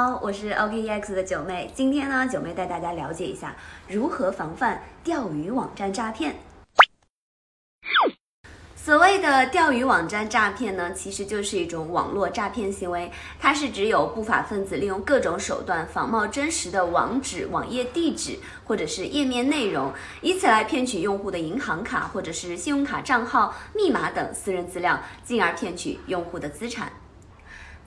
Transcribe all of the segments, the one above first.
好，我是 OKEX 的九妹。今天呢，九妹带大家了解一下如何防范钓鱼网站诈骗。所谓的钓鱼网站诈骗呢，其实就是一种网络诈骗行为。它是指有不法分子利用各种手段仿冒真实的网址、网页地址或者是页面内容，以此来骗取用户的银行卡或者是信用卡账号、密码等私人资料，进而骗取用户的资产。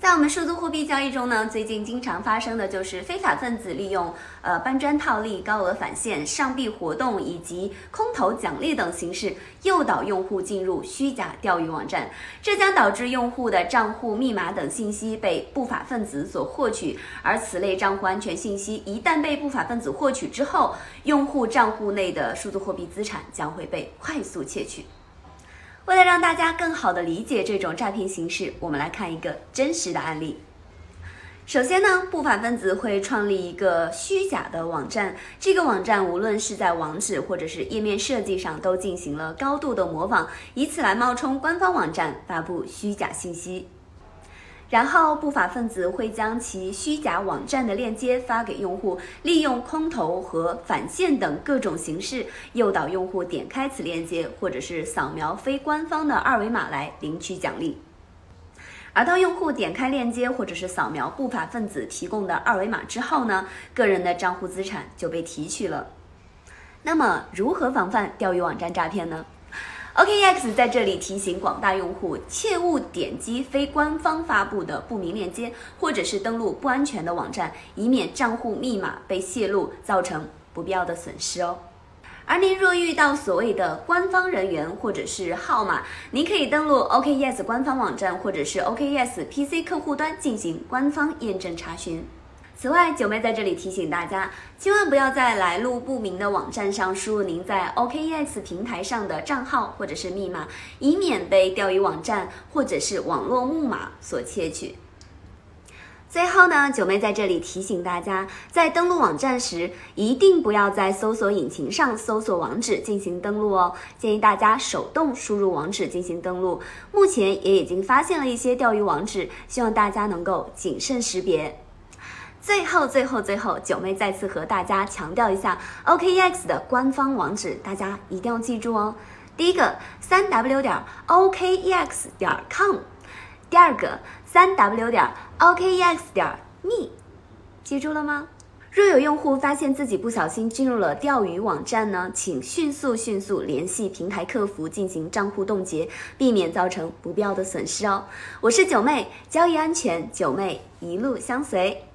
在我们数字货币交易中呢，最近经常发生的就是非法分子利用呃搬砖套利、高额返现、上币活动以及空投奖励等形式诱导用户进入虚假钓鱼网站，这将导致用户的账户密码等信息被不法分子所获取，而此类账户安全信息一旦被不法分子获取之后，用户账户内的数字货币资产将会被快速窃取。为了让大家更好的理解这种诈骗形式，我们来看一个真实的案例。首先呢，不法分子会创立一个虚假的网站，这个网站无论是在网址或者是页面设计上，都进行了高度的模仿，以此来冒充官方网站，发布虚假信息。然后，不法分子会将其虚假网站的链接发给用户，利用空投和返现等各种形式，诱导用户点开此链接，或者是扫描非官方的二维码来领取奖励。而当用户点开链接或者是扫描不法分子提供的二维码之后呢，个人的账户资产就被提取了。那么，如何防范钓鱼网站诈骗呢？OKEX 在这里提醒广大用户，切勿点击非官方发布的不明链接，或者是登录不安全的网站，以免账户密码被泄露，造成不必要的损失哦。而您若遇到所谓的官方人员或者是号码，您可以登录 OKEX 官方网站或者是 OKEX PC 客户端进行官方验证查询。此外，九妹在这里提醒大家，千万不要在来路不明的网站上输入您在 OKEX 平台上的账号或者是密码，以免被钓鱼网站或者是网络木马所窃取。最后呢，九妹在这里提醒大家，在登录网站时，一定不要在搜索引擎上搜索网址进行登录哦，建议大家手动输入网址进行登录。目前也已经发现了一些钓鱼网址，希望大家能够谨慎识别。最后，最后，最后，九妹再次和大家强调一下 OKEX 的官方网址，大家一定要记住哦。第一个，三 W 点 OKEX 点 com；第二个，三 W 点 OKEX 点 me，记住了吗？若有用户发现自己不小心进入了钓鱼网站呢，请迅速迅速联系平台客服进行账户冻结，避免造成不必要的损失哦。我是九妹，交易安全，九妹一路相随。